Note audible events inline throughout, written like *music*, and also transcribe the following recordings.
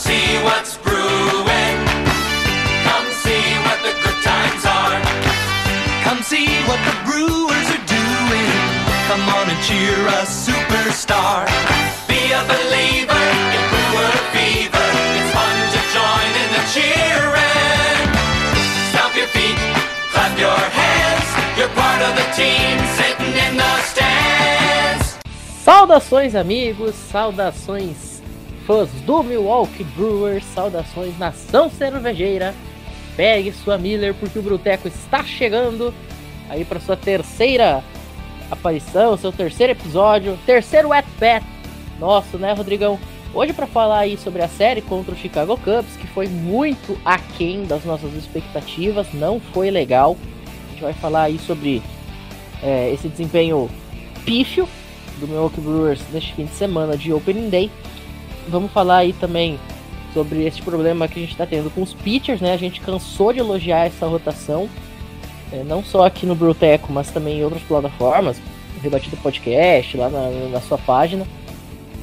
see what's brewing. Come see what the good times are. Come see what the Brewers are doing. Come on and cheer a superstar. Be a believer in Brewer fever. It's fun to join in the cheering. Stomp your feet, clap your hands. You're part of the team sitting in the stands. Saudações, amigos, saudações, fãs do Milwaukee Brewers, saudações, nação cervejeira. Pegue sua Miller porque o Bruteco está chegando aí para sua terceira aparição, seu terceiro episódio, terceiro at bat nosso, né, Rodrigão? Hoje para falar aí sobre a série contra o Chicago Cubs, que foi muito aquém das nossas expectativas, não foi legal. A gente vai falar aí sobre é, esse desempenho pífio do Milwaukee Brewers neste fim de semana de Opening Day. Vamos falar aí também sobre esse problema que a gente está tendo com os pitchers, né? A gente cansou de elogiar essa rotação, é, não só aqui no Bruteco, mas também em outras plataformas, Rebatido Podcast, lá na, na sua página.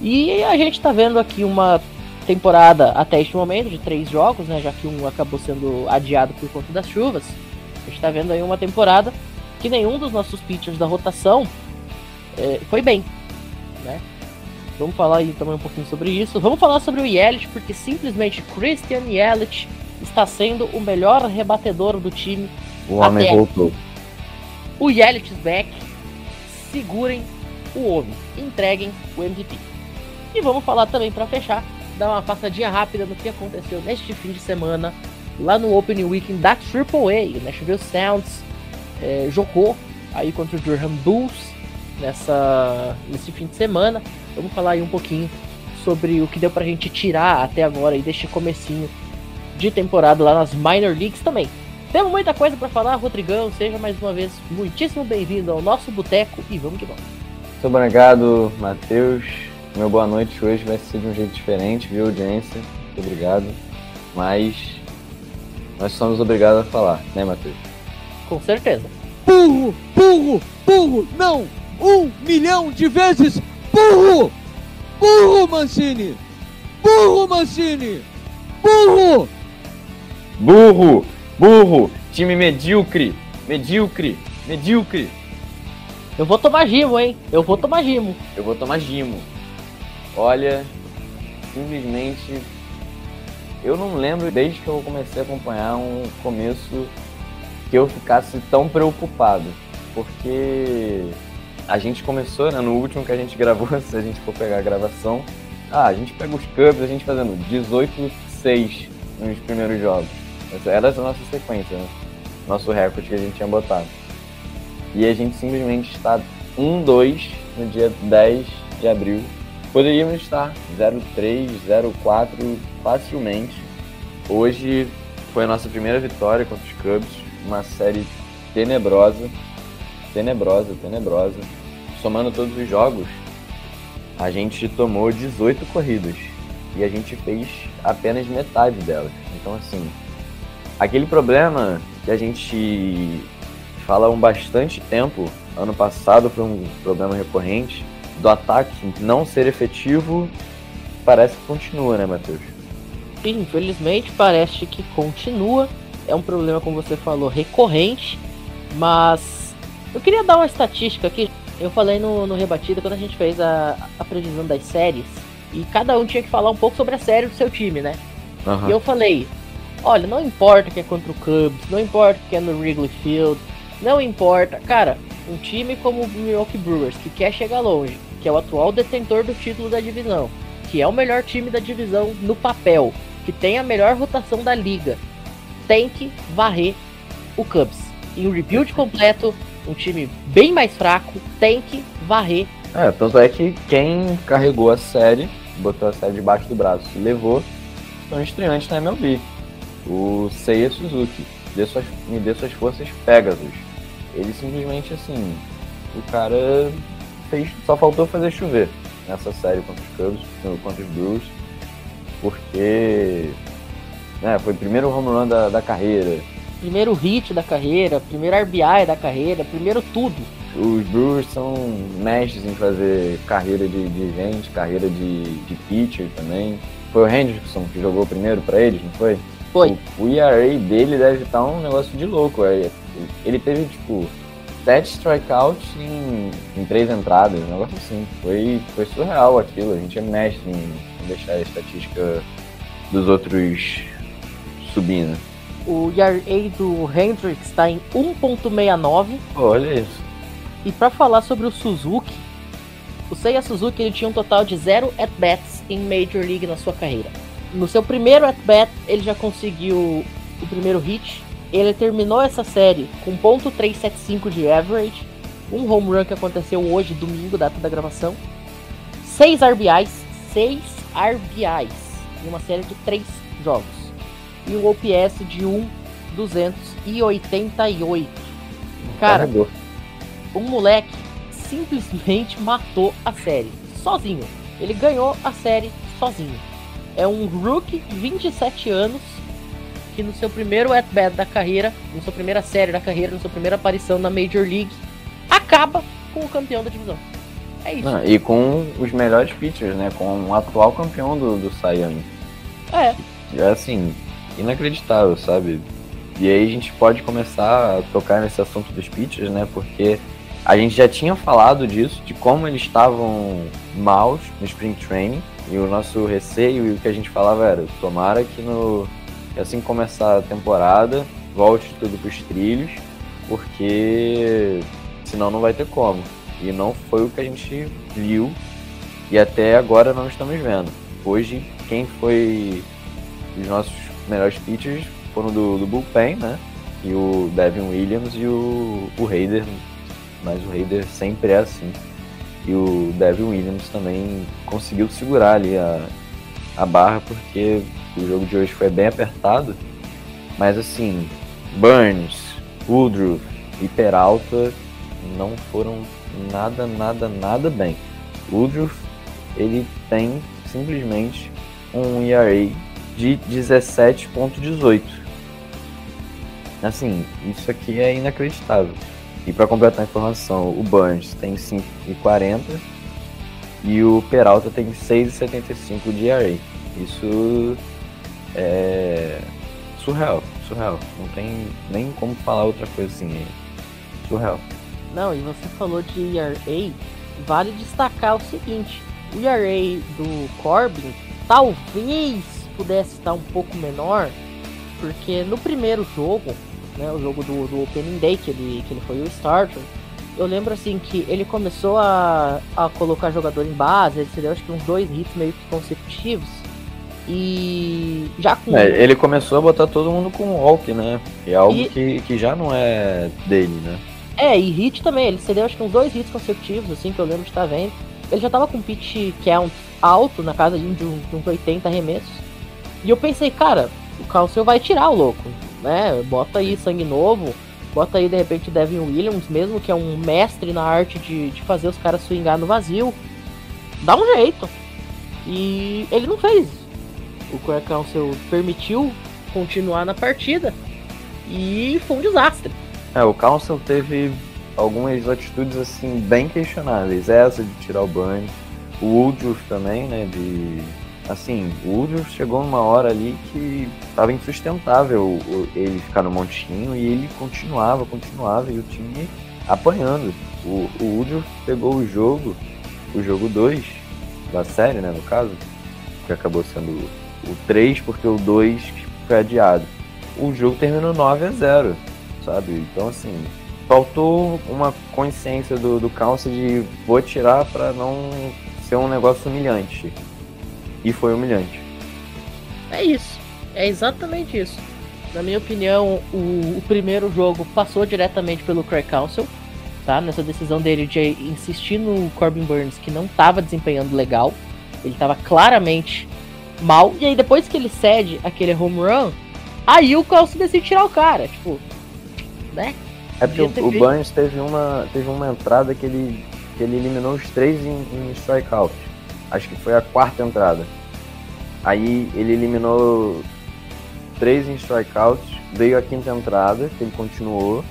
E a gente está vendo aqui uma temporada até este momento de três jogos, né? Já que um acabou sendo adiado por conta das chuvas. A gente está vendo aí uma temporada que nenhum dos nossos pitchers da rotação é, foi bem, né? Vamos falar aí também um pouquinho sobre isso. Vamos falar sobre o Yelich, porque simplesmente Christian Yelich está sendo o melhor rebatedor do time. O homem Até voltou. O Yelich back. Segurem o homem. Entreguem o MVP. E vamos falar também para fechar, dar uma passadinha rápida no que aconteceu neste fim de semana lá no Opening Weekend da AAA. O Nashville Sounds é, jogou aí contra o Durham Bulls nessa, nesse fim de semana. Vamos falar aí um pouquinho sobre o que deu pra gente tirar até agora aí deste comecinho de temporada lá nas Minor Leagues também. Temos muita coisa para falar, Rodrigão. Seja mais uma vez muitíssimo bem-vindo ao nosso boteco e vamos que vamos. Muito obrigado, Matheus. Meu boa noite hoje vai ser de um jeito diferente, viu, audiência? Muito obrigado. Mas nós somos obrigados a falar, né, Matheus? Com certeza. Burro, burro, burro, não! Um milhão de vezes burro! Burro, Mancini! Burro, Mancini! Burro! Burro! Burro! Time medíocre! Medíocre! Medíocre! Eu vou tomar gimo, hein? Eu vou tomar gimo. Eu vou tomar gimo. Olha, simplesmente eu não lembro desde que eu comecei a acompanhar um começo que eu ficasse tão preocupado, porque a gente começou, né, no último que a gente *laughs* gravou, se a gente for pegar a gravação, ah, a gente pega os Cubs, a gente fazendo 18-6 nos primeiros jogos. Essa era a nossa sequência, né? Nosso recorde que a gente tinha botado. E a gente simplesmente está 1-2 no dia 10 de abril. Poderíamos estar 0-3, 0-4 facilmente. Hoje foi a nossa primeira vitória contra os Cubs, uma série tenebrosa, tenebrosa, tenebrosa. Somando todos os jogos, a gente tomou 18 corridas e a gente fez apenas metade delas. Então, assim, aquele problema que a gente fala há um bastante tempo, ano passado foi um problema recorrente, do ataque não ser efetivo, parece que continua, né, Matheus? Infelizmente, parece que continua. É um problema, como você falou, recorrente. Mas eu queria dar uma estatística aqui. Eu falei no, no Rebatida quando a gente fez a, a previsão das séries. E cada um tinha que falar um pouco sobre a série do seu time, né? Aham. E eu falei: olha, não importa que é contra o Cubs, não importa que é no Wrigley Field, não importa. Cara, um time como o Milwaukee Brewers, que quer chegar longe, que é o atual detentor do título da divisão, que é o melhor time da divisão no papel, que tem a melhor rotação da liga, tem que varrer o Cubs. Em um rebuild completo, um time bem mais fraco, tem que varrer. É, tanto é que quem carregou a série, botou a série debaixo do braço e levou, são estreantes na MLB. O Seiya Suzuki. Dê suas, me dê suas forças Pegasus. Ele simplesmente assim. O cara fez. Só faltou fazer chover nessa série contra os Cubs, contra os Blues. Porque. Né, foi o primeiro home run da, da carreira. Primeiro hit da carreira, primeiro RBI da carreira, primeiro tudo. Os Brewers são mestres em fazer carreira de, de gente, carreira de, de pitcher também. Foi o Hendrickson que jogou primeiro pra eles, não foi? Foi. O, o ERA dele deve estar um negócio de louco. é. Ele teve, tipo, sete strikeouts em, em três entradas, um negócio assim. Foi, foi surreal aquilo. A gente é mestre em deixar a estatística dos outros subindo. O ERA do Hendricks está em 1.69. Pô, olha isso. E para falar sobre o Suzuki, o Seiya Suzuki ele tinha um total de 0 at-bats em Major League na sua carreira. No seu primeiro at-bat, ele já conseguiu o primeiro hit. Ele terminou essa série com .375 de average, um home run que aconteceu hoje, domingo, data da gravação. 6 RBIs, 6 RBIs em uma série de 3 jogos. E um OPS de 1,288. Cara, Carregou. o moleque simplesmente *laughs* matou a série, sozinho. Ele ganhou a série sozinho. É um rookie de 27 anos que no seu primeiro at-bat da carreira, na sua primeira série da carreira, na sua primeira aparição na Major League, acaba com o campeão da divisão. É isso. Não, e com os melhores pitchers, né? Com o atual campeão do, do Cy Young. É, É assim, inacreditável, sabe? E aí a gente pode começar a tocar nesse assunto dos pitchers, né? Porque a gente já tinha falado disso, de como eles estavam maus no Spring Training. E o nosso receio e o que a gente falava era, tomara que no assim começar a temporada, volte tudo pros trilhos, porque senão não vai ter como. E não foi o que a gente viu e até agora não estamos vendo. Hoje, quem foi os nossos melhores pitchers foram do, do Bullpen, né? E o Devin Williams e o, o Raider, mas o Raider sempre é assim. E o Devin Williams também conseguiu segurar ali a, a barra, porque o jogo de hoje foi bem apertado. Mas assim, Burns, Woodruff e Peralta não foram nada, nada, nada bem. Woodruff, ele tem simplesmente um ERA de 17.18. Assim, isso aqui é inacreditável. E para completar a informação, o Burns tem 5,40 e o Peralta tem 6,75 de ERA. Isso é surreal, surreal. Não tem nem como falar outra coisa assim. é Surreal. Não, e você falou de ERA, vale destacar o seguinte: o ERA do Corbin talvez pudesse estar um pouco menor, porque no primeiro jogo, né, o jogo do, do Opening Day, que ele, que ele foi o starter, eu lembro assim que ele começou a, a colocar jogador em base, ele se deu acho que uns dois hits meio que consecutivos. E já com. É, ele começou a botar todo mundo com walk, né? É algo E- que, que já não é dele, né? É, e hit também, ele cedeu acho que uns dois hits consecutivos, assim, que eu lembro de estar vendo. Ele já tava com pitch count alto, na casa de, um- um- de uns 80 arremessos. E eu pensei, cara, o Calcio vai tirar o louco, né? Bota aí sangue novo, bota aí de repente Devin Williams, mesmo que é um mestre na arte de, de fazer os caras swingar no vazio. Dá um jeito. E ele não fez. O Craig Council permitiu continuar na partida. E foi um desastre. É, o Council teve algumas atitudes assim bem questionáveis. Essa de tirar o Burns, o Woodruff também, né? De assim, o Woodruff chegou numa hora ali que estava insustentável ele ficar no montinho e ele continuava, continuava e o time apanhando. O, o pegou o jogo, o jogo 2 da série, né, no caso, que acabou sendo o 3 porque o 2 foi adiado. O jogo terminou 9 a 0 sabe? Então, assim, faltou uma consciência do, do Council de vou tirar pra não ser um negócio humilhante. E foi humilhante. É isso. É exatamente isso. Na minha opinião, o, o primeiro jogo passou diretamente pelo Craig Council, tá? Nessa decisão dele de insistir no Corbin Burns, que não estava desempenhando legal. Ele estava claramente mal. E aí, depois que ele cede aquele home run, aí o Council decide tirar o cara. Tipo, né? É porque o, o. Burns teve uma, teve uma entrada que ele, que ele eliminou os três em, em strikeout. Acho que foi a quarta entrada. Aí ele eliminou três em strikeouts, veio a quinta entrada, que ele continuou.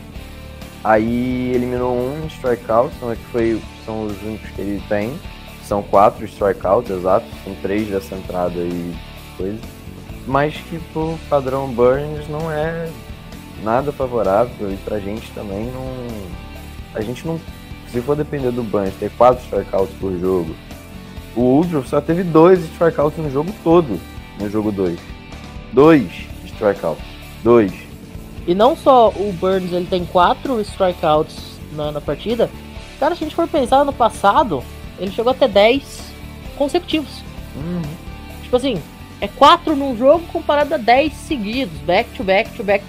Aí eliminou um em strikeouts, então é que foi, são os únicos que ele tem. são quatro strikeouts exatos, são três dessa entrada e coisa. Mas que pro padrão Burns não é nada favorável e pra gente também não. A gente não. Se for depender do Burns ter quatro strikeouts por jogo, o Woodruff só teve dois strikeouts no jogo todo, no jogo 2. Dois strikeouts. Dois. E não só o Burns ele tem quatro strikeouts na, na partida. Cara, se a gente for pensar no passado, ele chegou até 10 consecutivos. Tipo assim, é 4 num jogo comparado a 10 seguidos, back to back to back.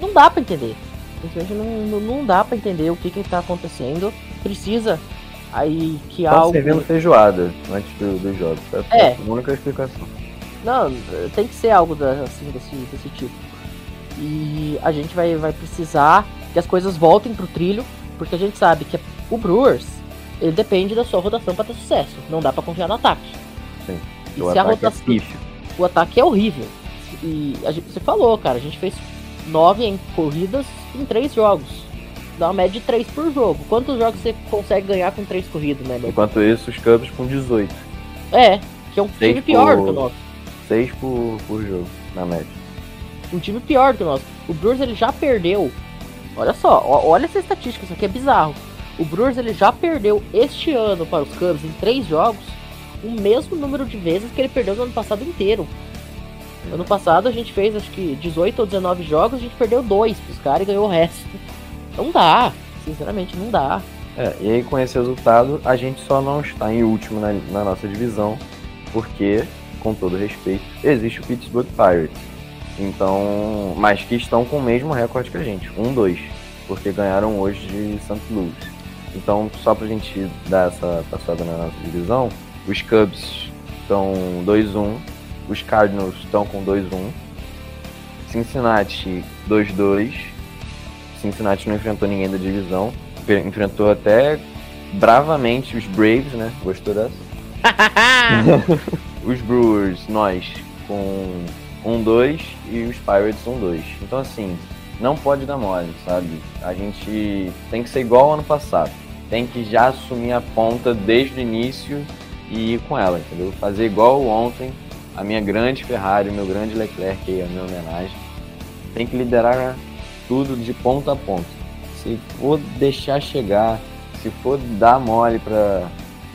Não dá pra entender. Simplesmente não, não, não dá pra entender o que que tá acontecendo. Precisa aí que Tá algo. servindo feijoada antes do, do jogo. Essa É. a única explicação. Não, tem que ser algo da- assim, desse, desse tipo. E a gente vai, vai precisar que as coisas voltem pro trilho, porque a gente sabe que o Brewers, ele depende da sua rotação para ter sucesso. Não dá pra confiar no ataque. Sim. E o se a ataque é rotação. pífio. o ataque é horrível. E a gente, você falou, cara, a gente fez nove em corridas em três jogos. Dá uma média de três por jogo. Quantos jogos você consegue ganhar com três corridas, né, meu? Enquanto isso, os Cubs com 18. É, que é um time pior por- que o nosso. 6 por, por jogo, na média. um time pior que o nosso. O Brewers ele já perdeu. Olha só, olha essa estatística, isso aqui é bizarro. O Brewers ele já perdeu este ano para os Cubs em três jogos o mesmo número de vezes que ele perdeu no ano passado inteiro. Ano passado a gente fez acho que 18 ou 19 jogos, a gente perdeu dois pros caras e ganhou o resto. Não dá, sinceramente não dá. É, e aí com esse resultado, a gente só não está em último na, na nossa divisão, porque, com todo respeito, existe o Pittsburgh Pirates. Então, mas que estão com o mesmo recorde que a gente, 1-2, porque ganharam hoje de St. Louis. Então, só pra gente dar essa passada na nossa divisão, os Cubs estão 2-1, os Cardinals estão com 2-1, Cincinnati 2-2, Cincinnati não enfrentou ninguém da divisão, Enfre- enfrentou até bravamente os Braves, né? Gostou dessa? *laughs* os Brewers, nós, com 1-2 e os Pirates 1-2. Então, assim, não pode dar mole, sabe? A gente tem que ser igual ao ano passado. Tem que já assumir a ponta desde o início e ir com ela, entendeu? Fazer igual ontem, a minha grande Ferrari, meu grande Leclerc aí, a minha homenagem. Tem que liderar tudo de ponta a ponta. Se for deixar chegar, se for dar mole para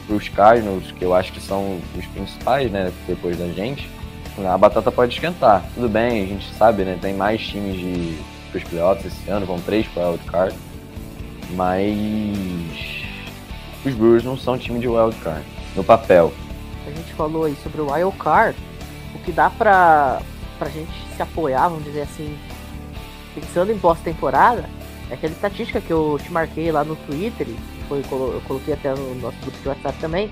os Cardinals, que eu acho que são os principais, né, depois da gente, a batata pode esquentar. Tudo bem, a gente sabe, né, tem mais times de os playoffs esse ano, vão três para wild card, mas os Brewers não são time de wild card no papel. A gente falou aí sobre o Wild Card, o que dá pra, pra gente se apoiar, vamos dizer assim, pensando em pós-temporada, é aquela estatística que eu te marquei lá no Twitter, foi, eu coloquei até no nosso grupo de WhatsApp também.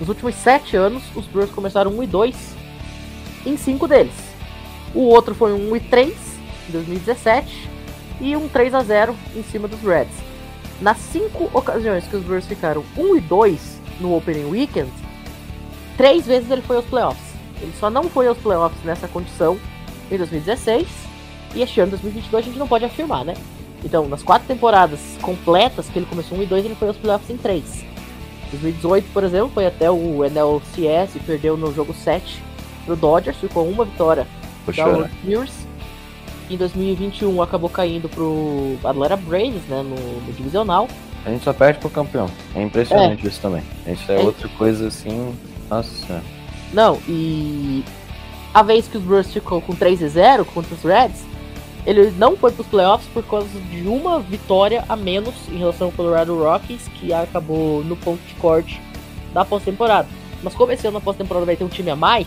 Nos últimos sete anos, os Brewers começaram 1 e 2 em cinco deles. O outro foi um 1 e 3 em 2017 e um 3 a 0 em cima dos Reds. Nas cinco ocasiões que os Brewers ficaram 1 e 2 no Opening Weekend, três vezes ele foi aos playoffs. Ele só não foi aos playoffs nessa condição em 2016 e este ano 2022 a gente não pode afirmar, né? Então, nas quatro temporadas completas que ele começou 1 e 2, ele foi aos playoffs em três. 2018, por exemplo, foi até o NLCS e perdeu no jogo 7 pro Dodgers, ficou uma vitória Vou da. World Series. Em 2021 acabou caindo pro Atlanta Braves, né, no, no divisional. A gente só perde pro campeão. É impressionante isso também. Isso é, É. outra coisa assim. Nossa. Não, e a vez que os Brewers ficou com 3 e 0 contra os Reds, ele não foi pros playoffs por causa de uma vitória a menos em relação ao Colorado Rockies, que acabou no ponto de corte da pós-temporada. Mas como esse ano na pós-temporada vai ter um time a mais,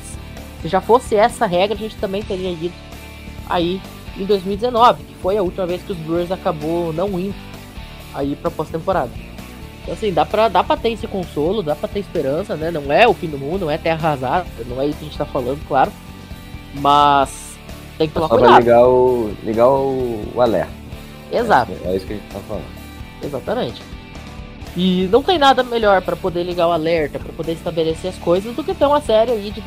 se já fosse essa regra, a gente também teria ido aí em 2019, que foi a última vez que os Brewers acabou não indo aí pra pós-temporada. Então assim, dá pra, dá pra ter esse consolo, dá pra ter esperança, né? Não é o fim do mundo, não é terra arrasada, não é isso que a gente tá falando, claro. Mas tem que tomar Só pra cuidado. ligar o. ligar o, o alerta. Exato, É, é isso que a gente tá falando. exatamente. E não tem nada melhor pra poder ligar o alerta, pra poder estabelecer as coisas, do que ter uma série aí de,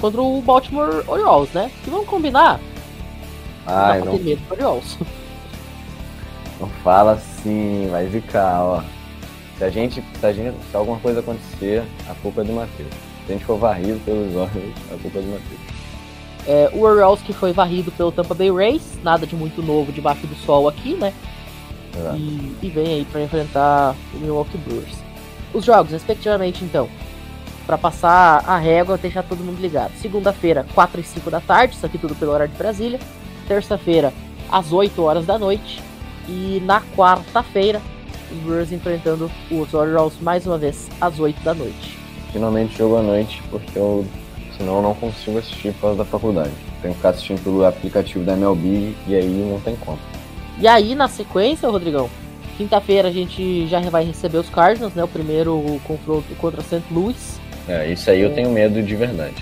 contra o Baltimore Orioles, né? Que vamos combinar, pra não, medo do Orioles. *laughs* não fala assim, vai ficar, ó. Se a gente, se, a gente, se alguma coisa acontecer, a culpa é do Matheus. Se a gente for varrido pelos olhos, a culpa é do Matheus. É, o Orioles que foi varrido pelo Tampa Bay Rays, nada de muito novo debaixo do sol aqui, né? E, e, vem aí para enfrentar o Milwaukee Brewers. Os jogos, respectivamente, então, para passar a régua, deixar todo mundo ligado. Segunda-feira, 4 e 5 da tarde, isso aqui tudo pelo horário de Brasília. Terça-feira, às 8 horas da noite. E na quarta-feira, os Brewers enfrentando os Orioles mais uma vez às 8 da noite. Finalmente jogo à noite, porque eu senão eu não consigo assistir por causa da faculdade. Tenho que ficar assistindo pelo aplicativo da MLB e aí não tem como. E aí, na sequência, Rodrigão, quinta-feira a gente já vai receber os Cardinals, né? O primeiro confronto contra St. Louis. É, isso aí eu tenho medo de verdade.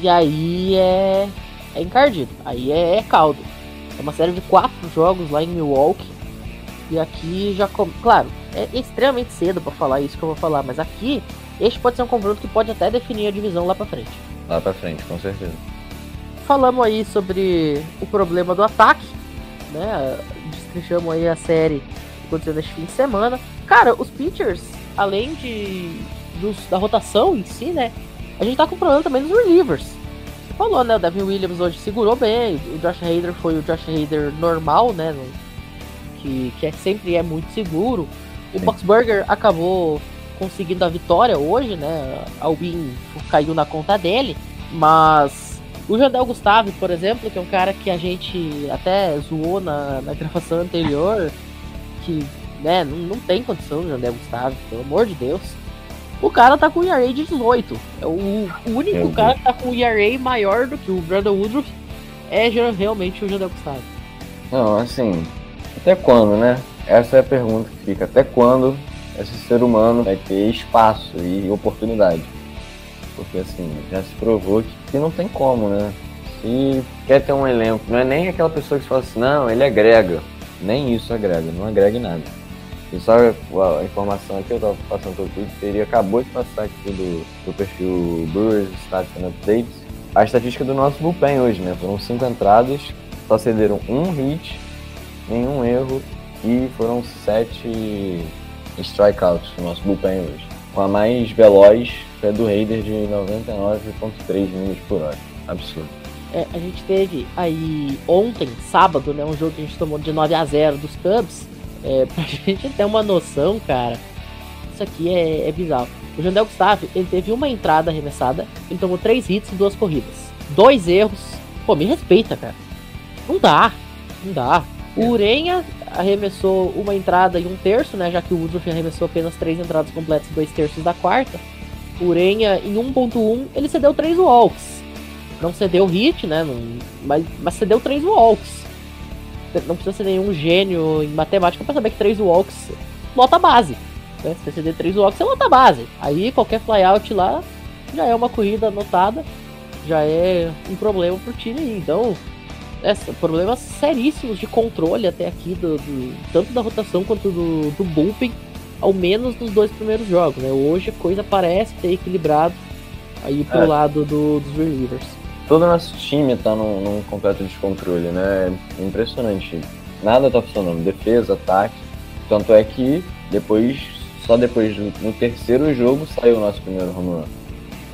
E aí é, é encardido, aí é, é caldo. É uma série de quatro jogos lá em Milwaukee. E aqui já. Com... Claro, é extremamente cedo para falar isso que eu vou falar, mas aqui este pode ser um confronto que pode até definir a divisão lá para frente. Lá para frente, com certeza. Falamos aí sobre o problema do ataque, né? Destrinchamos aí a série que aconteceu neste fim de semana. Cara, os pitchers, além de dos, da rotação em si, né? A gente tá com problema também nos relievers. Você falou, né? O Devin Williams hoje segurou bem, o Josh Hader foi o Josh Hader normal, né? Que, que é, sempre é muito seguro. O Boxburger acabou conseguindo a vitória hoje, né? Albin caiu na conta dele, mas o Jandel Gustavo, por exemplo, que é um cara que a gente até zoou na, na gravação anterior, que né, não, não tem condição o Jandel Gustavo, pelo amor de Deus. O cara tá com o ERA de 18. É o, o único Meu cara Deus. que tá com o ERA maior do que o Brandon Woodruff é realmente o Jandel Gustavo. Não, assim, até quando, né? Essa é a pergunta que fica. Até quando esse ser humano vai ter espaço e oportunidade? Porque assim, já se provou que, que não tem como, né? Se quer ter um elenco, não é nem aquela pessoa que fala assim, não, ele agrega. Nem isso agrega, não agrega nada. E só a informação aqui, eu tava passando pelo Twitter, ele acabou de passar aqui do, do perfil Brewers Stats and Updates, a estatística do nosso bullpen hoje, né? Foram cinco entradas, só cederam um hit, nenhum erro e foram sete strikeouts no nosso bullpen hoje. Com a mais veloz foi a do Raider de 99,3 milhas por hora. Absurdo. É, a gente teve aí ontem, sábado, né? Um jogo que a gente tomou de 9 a 0 dos Cubs. É, *laughs* pra gente ter uma noção, cara, isso aqui é, é bizarro. O Jandel Gustavo, ele teve uma entrada arremessada, ele tomou três hits e duas corridas. Dois erros. Pô, me respeita, cara. Não dá. Não dá. O Urenha arremessou uma entrada e um terço, né? Já que o Woodruff arremessou apenas três entradas completas e dois terços da quarta. O Urenha, em 1.1, ele cedeu três walks. Não cedeu hit, né? Não, mas, mas cedeu três walks não precisa ser nenhum gênio em matemática para saber que 3 walks lota base. Né? Se você ceder 3 walks, você lota base. Aí qualquer flyout lá já é uma corrida anotada, já é um problema pro time. Então, é, problemas seríssimos de controle até aqui, do, do tanto da rotação quanto do, do bullpen, ao menos nos dois primeiros jogos. Né? Hoje a coisa parece ter equilibrado aí pro é. lado do, dos relievers todo o nosso time tá num, num, completo descontrole, né? É impressionante. Nada tá funcionando. Defesa, ataque. Tanto é que depois, só depois no terceiro jogo, saiu o nosso primeiro home run.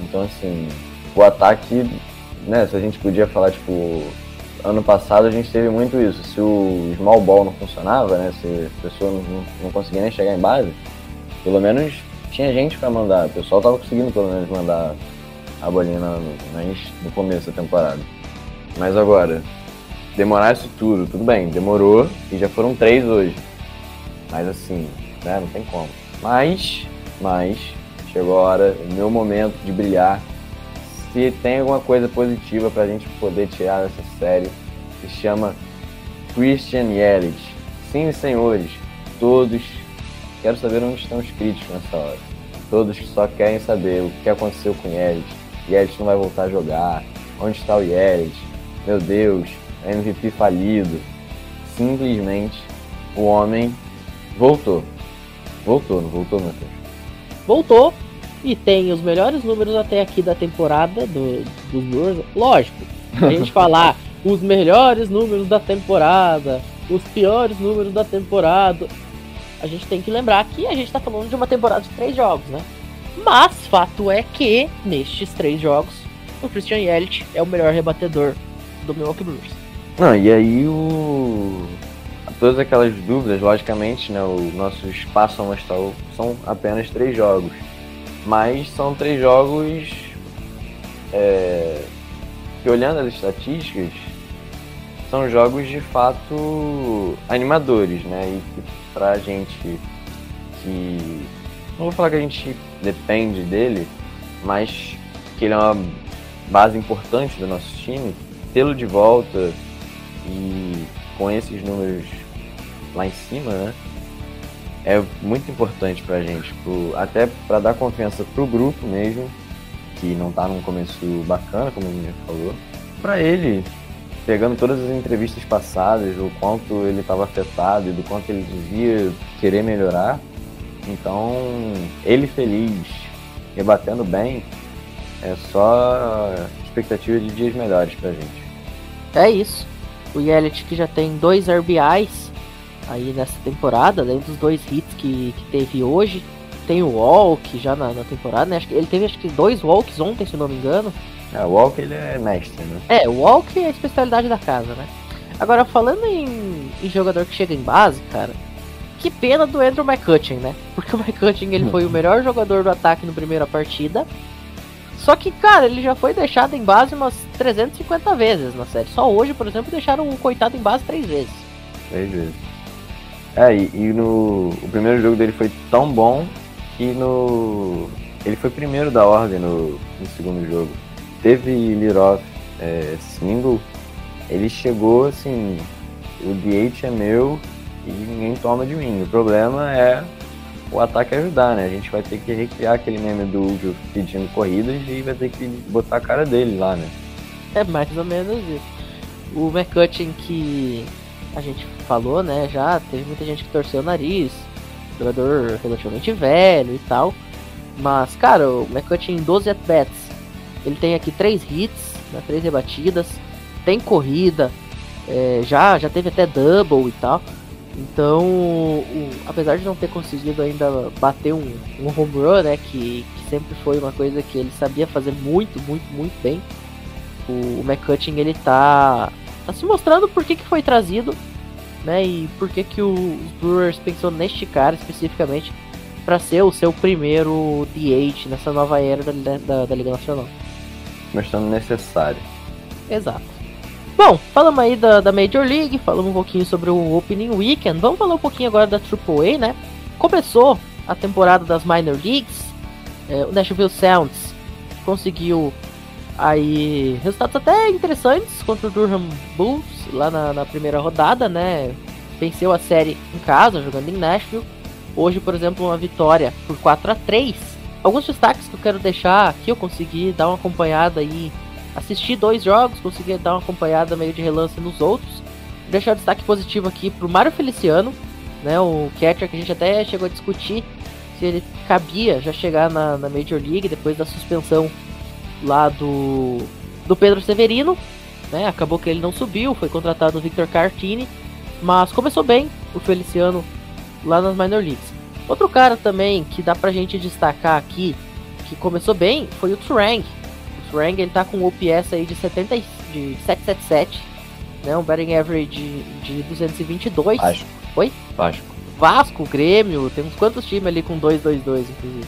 Então, assim, o ataque, né? Se a gente podia falar, tipo, ano passado a gente teve muito isso. Se o small ball não funcionava, né? Se a pessoa não, não conseguia nem chegar em base, pelo menos tinha gente para mandar. O pessoal tava conseguindo pelo menos mandar a bolinha no, no começo da temporada. Mas agora, demorar isso tudo, tudo bem, demorou e já foram três hoje. Mas assim, né, não tem como. Mas, mas, chegou a hora, o meu momento de brilhar. Se tem alguma coisa positiva pra gente poder tirar dessa série, se chama Christian Yelich. Sim, senhores, todos, quero saber onde estão os críticos nessa hora. Todos que só querem saber o que aconteceu com Yelich Yelich não vai voltar a jogar. Onde está o Yelich? Meu Deus, MVP falido. Simplesmente o homem voltou. Voltou, não voltou, Matheus? Voltou e tem os melhores números até aqui da temporada do, dos Brewers. Lógico, a gente *laughs* falar os melhores números da temporada, os piores números da temporada. a gente tem que lembrar que a gente tá falando de uma temporada de três jogos, né? Mas fato é que nestes três jogos o Christian Yelich é o melhor rebatedor do Milwaukee Brewers. Não, e aí o. Todas aquelas dúvidas, logicamente, né? O nosso espaço amostral são apenas três jogos. Mas são três jogos é, que olhando as estatísticas, são jogos de fato animadores, né? E pra gente que. Não vou falar que a gente depende dele, mas que ele é uma base importante do nosso time, tê-lo de volta e com esses números lá em cima, né? É muito importante pra gente, pro, até para dar confiança pro grupo mesmo, que não tá num começo bacana, como o Minha falou. Pra ele, pegando todas as entrevistas passadas, o quanto ele estava afetado e do quanto ele devia querer melhorar. Então, ele feliz, rebatendo bem, é só expectativa de dias melhores pra gente. É isso. O Yelich que já tem dois RBIs aí nessa temporada, além dos dois hits que, que teve hoje. Tem o walk já na, na temporada, né? Acho que ele teve acho que dois walks ontem, se não me engano. É, o Walk ele é mestre, né? É, o walk é a especialidade da casa, né? Agora, falando em, em jogador que chega em base, cara, que pena do Andrew McCutcheon, né? Porque o McCutcheon ele foi o *laughs* melhor jogador do ataque na primeira partida. Só que, cara, ele já foi deixado em base umas 350 vezes na série. Só hoje, por exemplo, deixaram o coitado em base três vezes. Três vezes. É, e, e no o primeiro jogo dele foi tão bom que no ele foi primeiro da ordem no, no segundo jogo. Teve lead-off é, single, ele chegou assim, o DH é meu e ninguém toma de mim. O problema é o ataque ajudar, né? A gente vai ter que recriar aquele meme do Ujo pedindo corridas e vai ter que botar a cara dele lá, né? É mais ou menos isso. O McCutcheon que a gente falou, né, já teve muita gente que torceu o nariz, jogador relativamente velho e tal. Mas, cara, o McCutcheon em 12 at-bats, ele tem aqui 3 hits, né, 3 rebatidas, tem corrida, é, já, já teve até double e tal. Então, o- apesar de não ter conseguido ainda bater um, um home run, né, que, que sempre foi uma coisa que ele sabia fazer muito, muito, muito bem, o, o McCutcheon ele tá, tá se mostrando por que, que foi trazido, né, e por que, que os Brewers pensou neste cara especificamente para ser o seu primeiro DH nessa nova era da, da, da Liga Nacional. Mostrando necessário. Exato. Bom, falamos aí da, da Major League, falamos um pouquinho sobre o Opening Weekend. Vamos falar um pouquinho agora da AAA, né? Começou a temporada das Minor Leagues. é, o Nashville Sounds conseguiu aí resultados até interessantes contra o Durham Bulls lá na, na primeira rodada, né? Venceu a série em casa, jogando em Nashville. Hoje, por exemplo, uma vitória por 4 a 3 Alguns destaques que eu quero deixar aqui, eu consegui dar uma acompanhada aí assisti dois jogos, consegui dar uma acompanhada meio de relance nos outros. Deixar o destaque positivo aqui pro Mário Feliciano, né? O catcher que a gente até chegou a discutir se ele cabia já chegar na, na Major League depois da suspensão lá do, do Pedro Severino. Né? Acabou que ele não subiu, foi contratado o Victor Cartini, mas começou bem o Feliciano lá nas Minor Leagues. Outro cara também que dá pra gente destacar aqui, que começou bem, foi o Turang. O Turang ele tá com um OPS aí de, 70, e- de 777, né? um batting average de, de 222. Vasco. Oi? Vasco. Vasco, Grêmio, tem uns quantos times ali com 222, inclusive.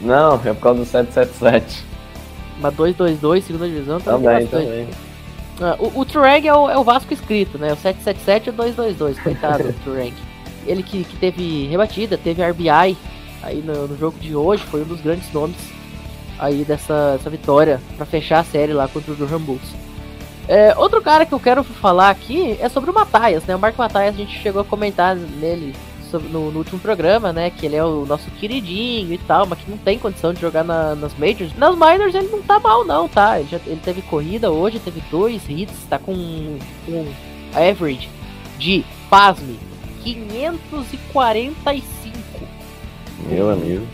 Não, é por causa do 777. Mas 222, segunda divisão, também, Também. Ah, o, o Turang é o, é o Vasco escrito, né? O 777 e o 222, coitado do *laughs* Turang. Ele que, que teve rebatida, teve RBI aí no, no jogo de hoje, foi um dos grandes nomes aí dessa, dessa vitória pra fechar a série lá contra o Durham Bulls. É, outro cara que eu quero falar aqui é sobre o Mataias, né? O Marco Mataias, a gente chegou a comentar nele no, no último programa, né? Que ele é o nosso queridinho e tal, mas que não tem condição de jogar na- nas Majors. Nas Minors ele não tá mal não, tá? Ele, já, ele teve corrida hoje, teve dois hits, tá com um average de, pasme, 545. Meu amigo.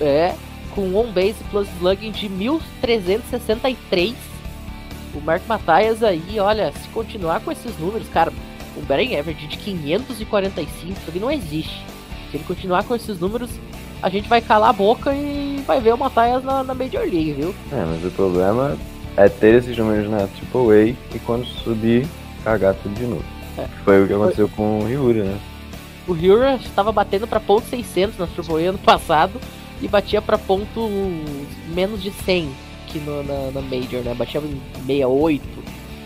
É, com on base plus slugging de 1363. O Mark Mataias aí, olha, se continuar com esses números, cara, um batting average de 545, isso aqui não existe. Se ele continuar com esses números, a gente vai calar a boca e vai ver o Matthias na, na Major League, viu? É, mas o problema é ter esses números na AAA e quando subir, cagar tudo de novo. É. Foi o que aconteceu com o Ryuri, né? O Hura estava batendo para ponto 600 na AAA ano passado e batia para ponto menos de 100 aqui no, na, na Major, né? Batia em 68.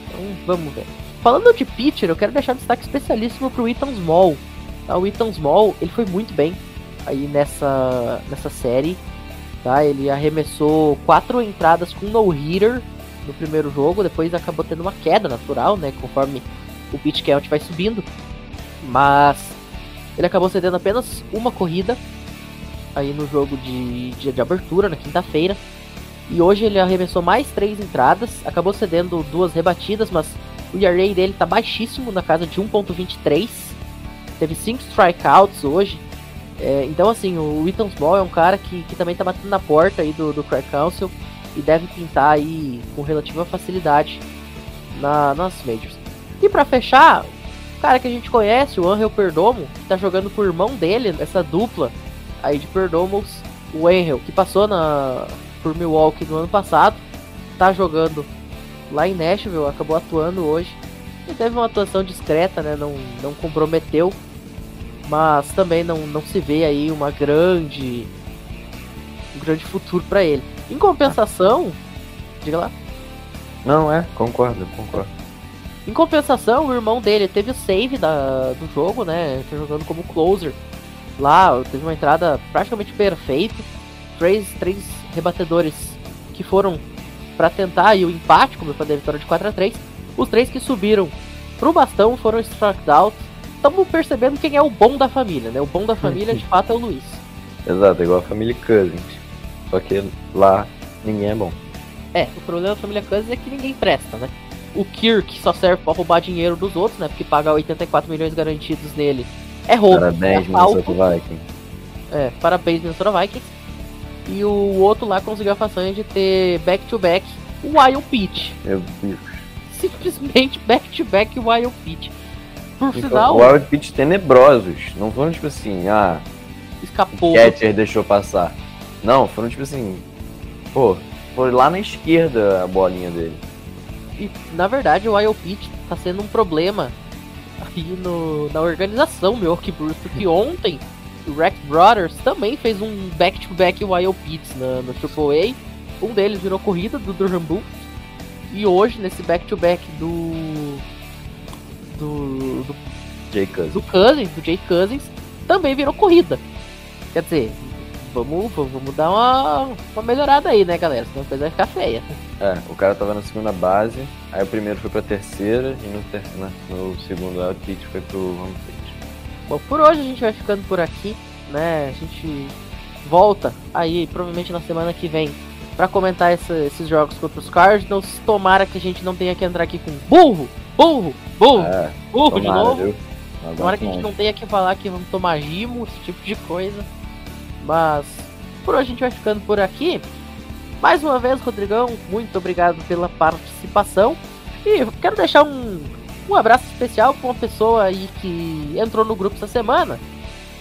Então vamos ver. Falando de pitcher, eu quero deixar um destaque especialíssimo pro Ethan Small. Tá? O Ethan Small, ele foi muito bem aí nessa, nessa série. Tá? Ele arremessou quatro entradas com no-hitter no primeiro jogo, depois acabou tendo uma queda natural, né? Conforme o pitch count vai subindo. Mas ele acabou cedendo apenas uma corrida aí no jogo de, de, de abertura, na quinta-feira. E hoje ele arremessou mais três entradas, acabou cedendo duas rebatidas, mas o ERA dele tá baixíssimo, na casa de 1.23. Teve cinco strikeouts hoje. É, então, assim, o Ethan Small é um cara que, que também tá batendo na porta aí do, do Craig Council e deve pintar aí com relativa facilidade na, nas Majors. E para fechar, o cara que a gente conhece, o Angel Perdomo, que tá jogando com o irmão dele, essa dupla aí de Perdomos, o Angel, que passou na, por Milwaukee no ano passado, tá jogando lá em Nashville, acabou atuando hoje. Ele teve uma atuação discreta, né? Não, não comprometeu, mas também não, não se vê aí uma grande um grande futuro para ele. Em compensação, diga lá. Não, é, concordo, concordo. Em compensação, o irmão dele teve o save da, do jogo, né? Tá jogando como closer. Lá, teve uma entrada praticamente perfeita. Três, três rebatedores que foram para tentar e o empate, como eu falei, a vitória de 4 a 3 Os três que subiram pro bastão foram struck out. Estamos percebendo quem é o bom da família, né? O bom da família, de fato, é o Luiz. Exato, igual a família Cousins. Só que lá ninguém é bom. É, o problema da família Cousins é que ninguém presta, né? O Kirk só serve para roubar dinheiro dos outros, né? Porque pagar 84 milhões garantidos nele é roubo. Parabéns, é. Minnesota Vikings. É, parabéns, Minnesota Vikings. E o outro lá conseguiu a façanha de ter back-to-back o Wild Pitch. Meu Deus. Simplesmente back-to-back o Wild Pitch. Por Então, sinal, Wild pitch tenebrosos. Não foram tipo assim, ah, escapou. o catcher deixou passar. Não, foram tipo assim, pô, foi lá na esquerda a bolinha dele. E na verdade o Wild Pitch tá sendo um problema aí no, na organização do Milwaukee Brewers, porque ontem Rex Brothers também fez um back-to-back Wild Pitts na, no AAA. Um deles virou corrida do Durham Bulls. E hoje, nesse back-to-back do, do, do Jay Cousins. do Cousins, do Jay Cousins, também virou corrida. Quer dizer, vamos, vamos dar uma, uma melhorada aí, né, galera? Senão a coisa vai ficar feia. É, o cara tava na segunda base, aí o primeiro foi pra terceira e no, ter na- no segundo pitch foi pro home plate. Bom, por hoje a gente vai ficando por aqui, né? A gente volta aí, provavelmente na semana que vem, pra comentar essa- esses jogos contra os Cardinals. Tomara que a gente não tenha que entrar aqui com burro, burro, burro, É, burro de tomara, novo. viu? Tomara que a gente não tenha que falar que vamos tomar gimo, esse tipo de coisa. Mas por hoje a gente vai ficando por aqui. Mais uma vez, Rodrigão, muito obrigado pela participação. E quero deixar um, um abraço especial para uma pessoa aí que entrou no grupo essa semana,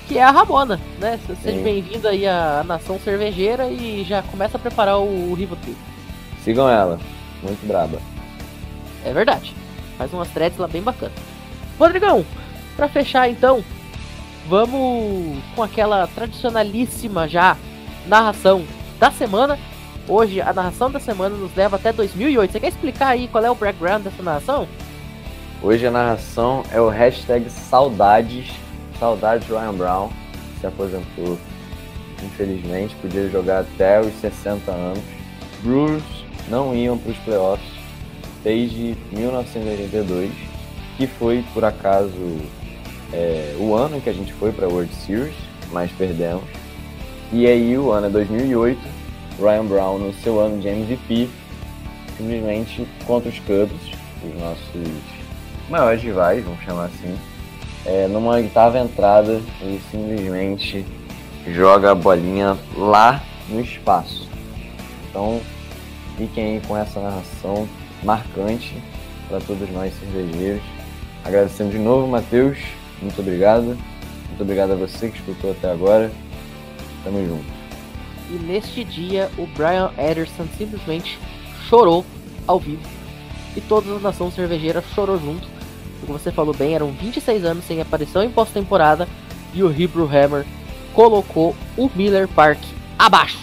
que é a Ramona, né? Seja bem-vinda aí à Nação Cervejeira e já começa a preparar o, o Rivotril. Sigam ela, muito braba. É verdade. Faz umas threads lá bem bacana. Rodrigão, pra fechar então, vamos com aquela tradicionalíssima já narração da semana. Hoje a narração da semana nos leva até 2008. Você quer explicar aí qual é o background dessa narração? Hoje a narração é o hashtag saudades, saudades de Ryan Brown, que se aposentou, infelizmente, podia jogar até os 60 anos. Brewers não iam para os playoffs desde 1982, que foi por acaso é, o ano em que a gente foi para a World Series, mas perdemos. E aí o ano é 2008, Ryan Brown no seu ano de MVP, simplesmente contra os Cubs, os nossos maiores rivais, vamos chamar assim. É, numa oitava entrada, ele simplesmente joga a bolinha lá no espaço. Então, fiquem aí com essa narração marcante para todos nós cervejeiros. Agradecendo de novo, Matheus, muito obrigado. Muito obrigado a você que escutou até agora. Tamo junto. E neste dia, o Brian Ederson simplesmente chorou ao vivo. E toda a nação cervejeira chorou junto. Como você falou bem, eram 26 anos sem aparição em pós-temporada. E o Hebrew Hammer colocou o Miller Park abaixo.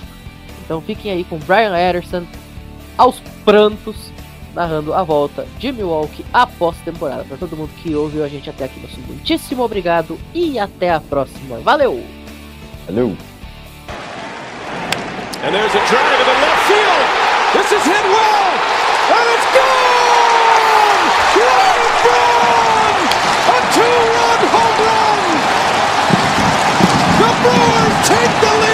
Então fiquem aí com Brian Ederson aos prantos, narrando a volta de Milwaukee após temporada. Para todo mundo que ouviu a gente até aqui, nosso muitíssimo obrigado e até a próxima. Valeu! Valeu! And there's a drive in the left field. This is hit well, and it's gone! Two-run home run! The Brewers take the lead!